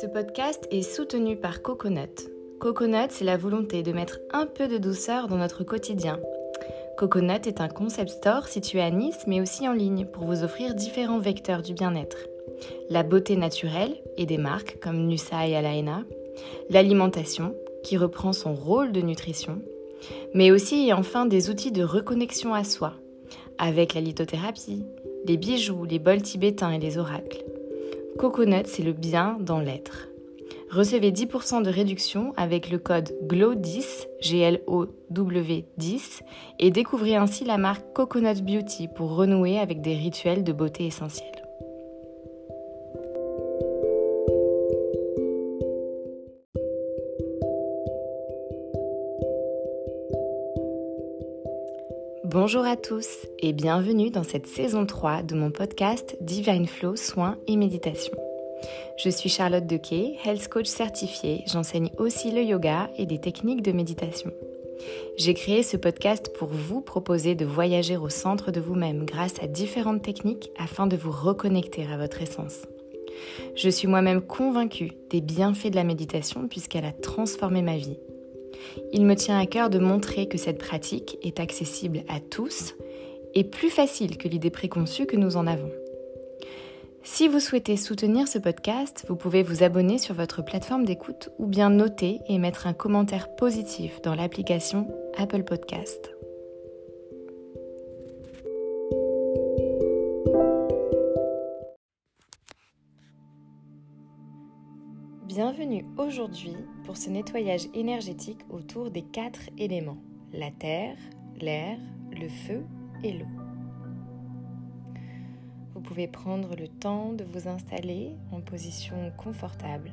Ce podcast est soutenu par Coconut. Coconut, c'est la volonté de mettre un peu de douceur dans notre quotidien. Coconut est un concept store situé à Nice, mais aussi en ligne, pour vous offrir différents vecteurs du bien-être. La beauté naturelle et des marques comme Nusa et Alaena, l'alimentation, qui reprend son rôle de nutrition, mais aussi et enfin des outils de reconnexion à soi, avec la lithothérapie, les bijoux, les bols tibétains et les oracles. Coconut, c'est le bien dans l'être. Recevez 10% de réduction avec le code GLOW10, G-L-O-W 10, et découvrez ainsi la marque Coconut Beauty pour renouer avec des rituels de beauté essentiels. Bonjour à tous et bienvenue dans cette saison 3 de mon podcast Divine Flow Soins et Méditation. Je suis Charlotte Dequet, health coach certifiée. J'enseigne aussi le yoga et des techniques de méditation. J'ai créé ce podcast pour vous proposer de voyager au centre de vous-même grâce à différentes techniques afin de vous reconnecter à votre essence. Je suis moi-même convaincue des bienfaits de la méditation puisqu'elle a transformé ma vie il me tient à cœur de montrer que cette pratique est accessible à tous et plus facile que l'idée préconçue que nous en avons. Si vous souhaitez soutenir ce podcast, vous pouvez vous abonner sur votre plateforme d'écoute ou bien noter et mettre un commentaire positif dans l'application Apple Podcast. Bienvenue aujourd'hui pour ce nettoyage énergétique autour des quatre éléments, la terre, l'air, le feu et l'eau. Vous pouvez prendre le temps de vous installer en position confortable.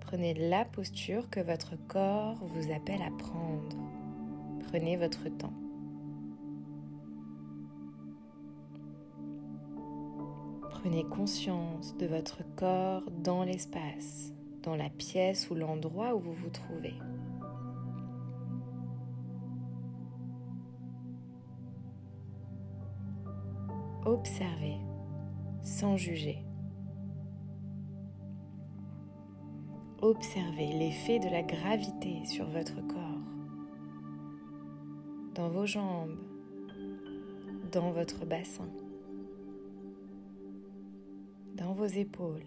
Prenez la posture que votre corps vous appelle à prendre. Prenez votre temps. Prenez conscience de votre corps dans l'espace, dans la pièce ou l'endroit où vous vous trouvez. Observez sans juger. Observez l'effet de la gravité sur votre corps, dans vos jambes, dans votre bassin dans vos épaules.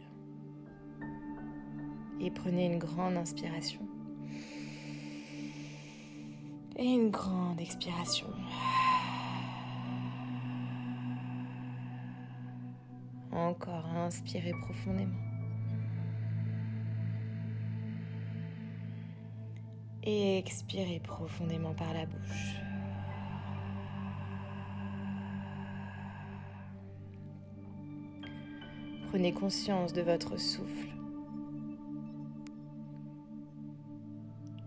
Et prenez une grande inspiration. Et une grande expiration. Encore, inspirez profondément. Et expirez profondément par la bouche. Prenez conscience de votre souffle.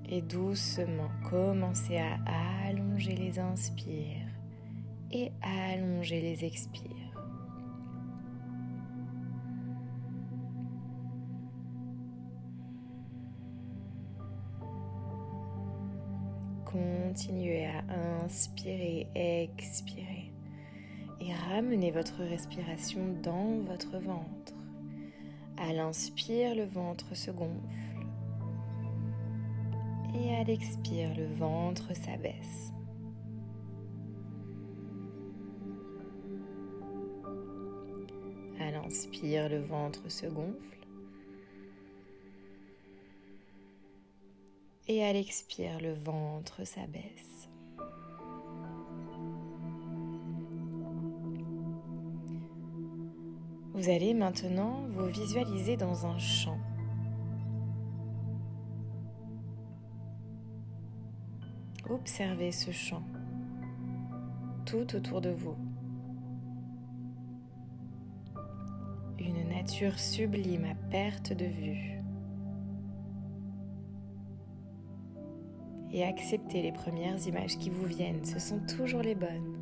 Et doucement, commencez à allonger les inspires et allonger les expires. Continuez à inspirer, expirer et ramenez votre respiration dans votre ventre. À l'inspire, le ventre se gonfle et à l'expire, le ventre s'abaisse. À l'inspire, le ventre se gonfle. Et à l'expire, le ventre s'abaisse. Vous allez maintenant vous visualiser dans un champ. Observez ce champ tout autour de vous. Une nature sublime à perte de vue. Et acceptez les premières images qui vous viennent, ce sont toujours les bonnes.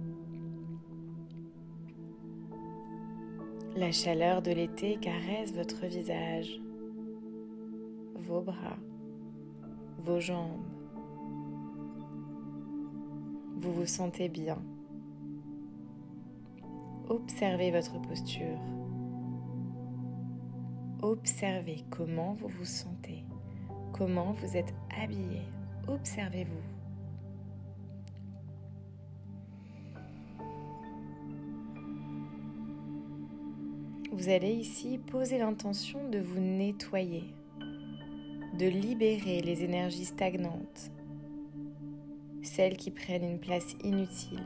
La chaleur de l'été caresse votre visage, vos bras, vos jambes. Vous vous sentez bien. Observez votre posture. Observez comment vous vous sentez, comment vous êtes habillé. Observez-vous. Vous allez ici poser l'intention de vous nettoyer, de libérer les énergies stagnantes, celles qui prennent une place inutile,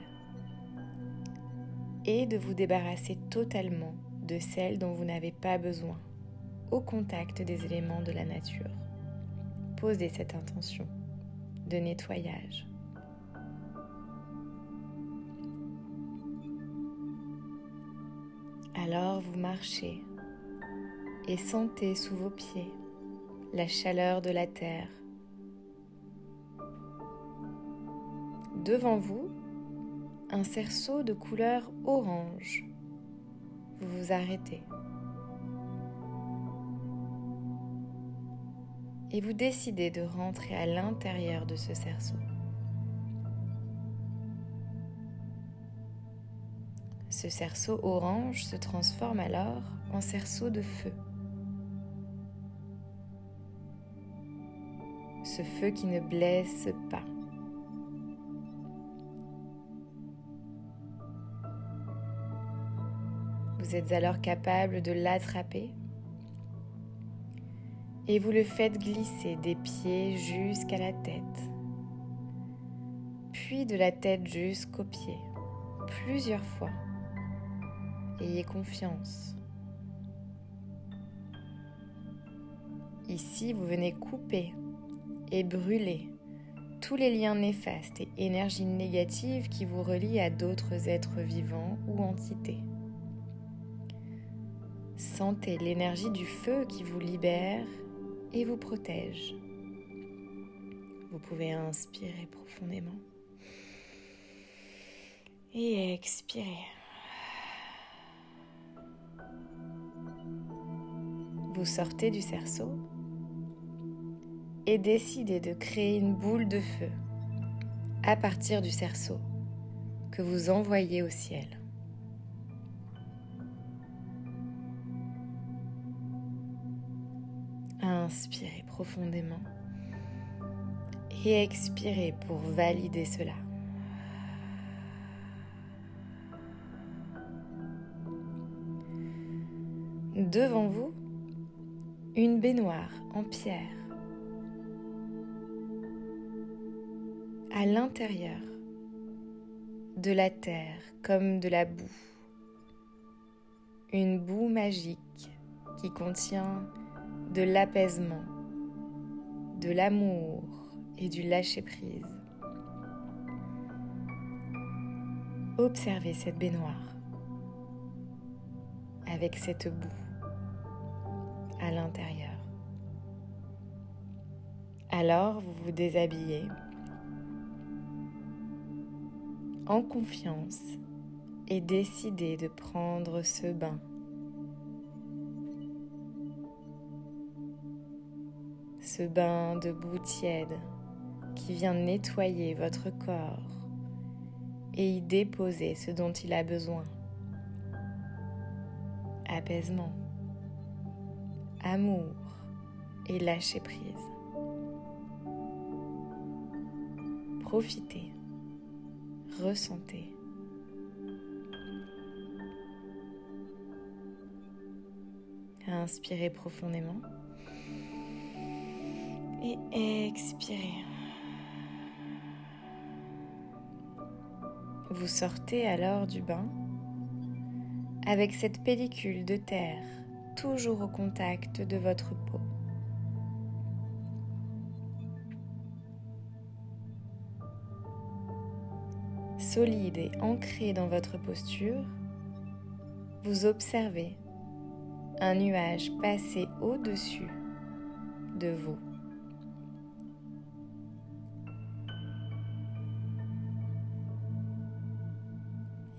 et de vous débarrasser totalement de celles dont vous n'avez pas besoin, au contact des éléments de la nature. Posez cette intention de nettoyage. Alors vous marchez et sentez sous vos pieds la chaleur de la terre. Devant vous, un cerceau de couleur orange. Vous vous arrêtez. Et vous décidez de rentrer à l'intérieur de ce cerceau. Ce cerceau orange se transforme alors en cerceau de feu. Ce feu qui ne blesse pas. Vous êtes alors capable de l'attraper et vous le faites glisser des pieds jusqu'à la tête, puis de la tête jusqu'aux pieds, plusieurs fois. Ayez confiance. Ici, vous venez couper et brûler tous les liens néfastes et énergies négatives qui vous relient à d'autres êtres vivants ou entités. Sentez l'énergie du feu qui vous libère et vous protège. Vous pouvez inspirer profondément et expirer. Sortez du cerceau et décidez de créer une boule de feu à partir du cerceau que vous envoyez au ciel. Inspirez profondément et expirez pour valider cela. Devant vous, une baignoire en pierre. À l'intérieur de la terre comme de la boue. Une boue magique qui contient de l'apaisement, de l'amour et du lâcher-prise. Observez cette baignoire avec cette boue à l'intérieur. Alors vous vous déshabillez en confiance et décidez de prendre ce bain ce bain de boue tiède qui vient nettoyer votre corps et y déposer ce dont il a besoin. Apaisement, amour et lâcher prise. Profitez, ressentez. Inspirez profondément et expirez. Vous sortez alors du bain avec cette pellicule de terre toujours au contact de votre peau. Solide et ancré dans votre posture, vous observez un nuage passer au-dessus de vous.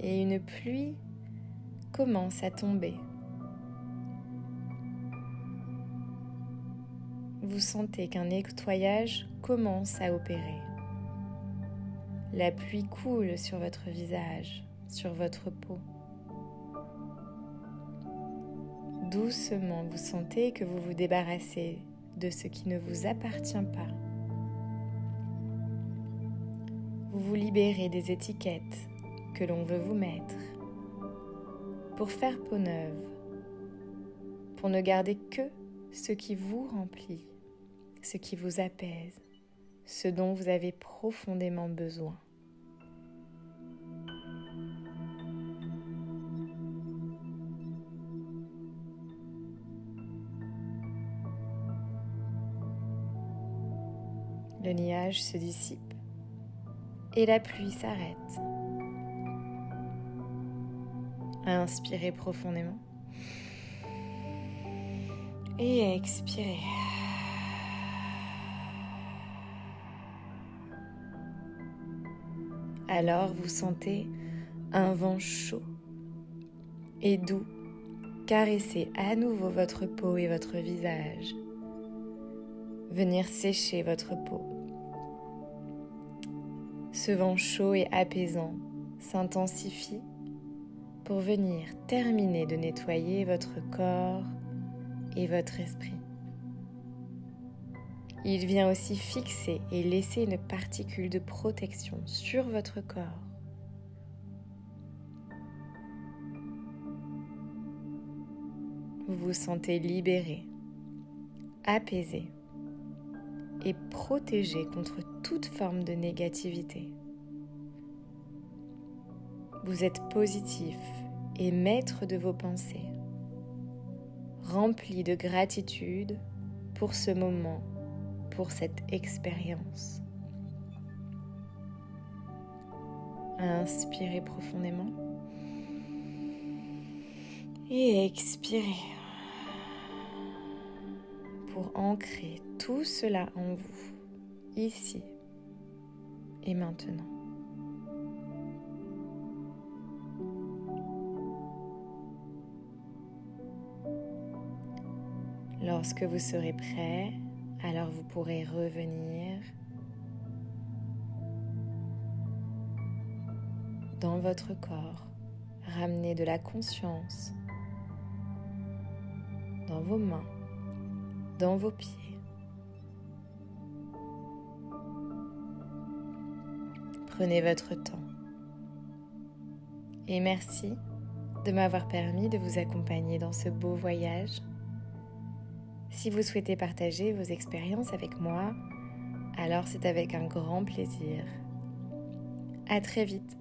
et une pluie commence à tomber. Vous sentez qu'un nettoyage commence à opérer. La pluie coule sur votre visage, sur votre peau. doucement, vous sentez que vous vous débarrassez de ce qui ne vous appartient pas. Vous vous libérez des étiquettes que l'on veut vous mettre pour faire peau neuve, pour ne garder que ce qui vous remplit, ce qui vous apaise, ce dont vous avez profondément besoin. Le nuage se dissipe et la pluie s'arrête. Inspirez profondément et expirez. Alors vous sentez un vent chaud et doux caresser à nouveau votre peau et votre visage, venir sécher votre peau. Ce vent chaud et apaisant s'intensifie pour venir terminer de nettoyer votre corps et votre esprit. Il vient aussi fixer et laisser une particule de protection sur votre corps. Vous vous sentez libéré, apaisé et protégé contre toute forme de négativité. Vous êtes positif et maître de vos pensées, rempli de gratitude pour ce moment, pour cette expérience. Inspirez profondément et expirez pour ancrer tout cela en vous, ici et maintenant. Lorsque vous serez prêt, alors vous pourrez revenir dans votre corps, ramener de la conscience dans vos mains, dans vos pieds. Prenez votre temps. Et merci de m'avoir permis de vous accompagner dans ce beau voyage. Si vous souhaitez partager vos expériences avec moi, alors c'est avec un grand plaisir. À très vite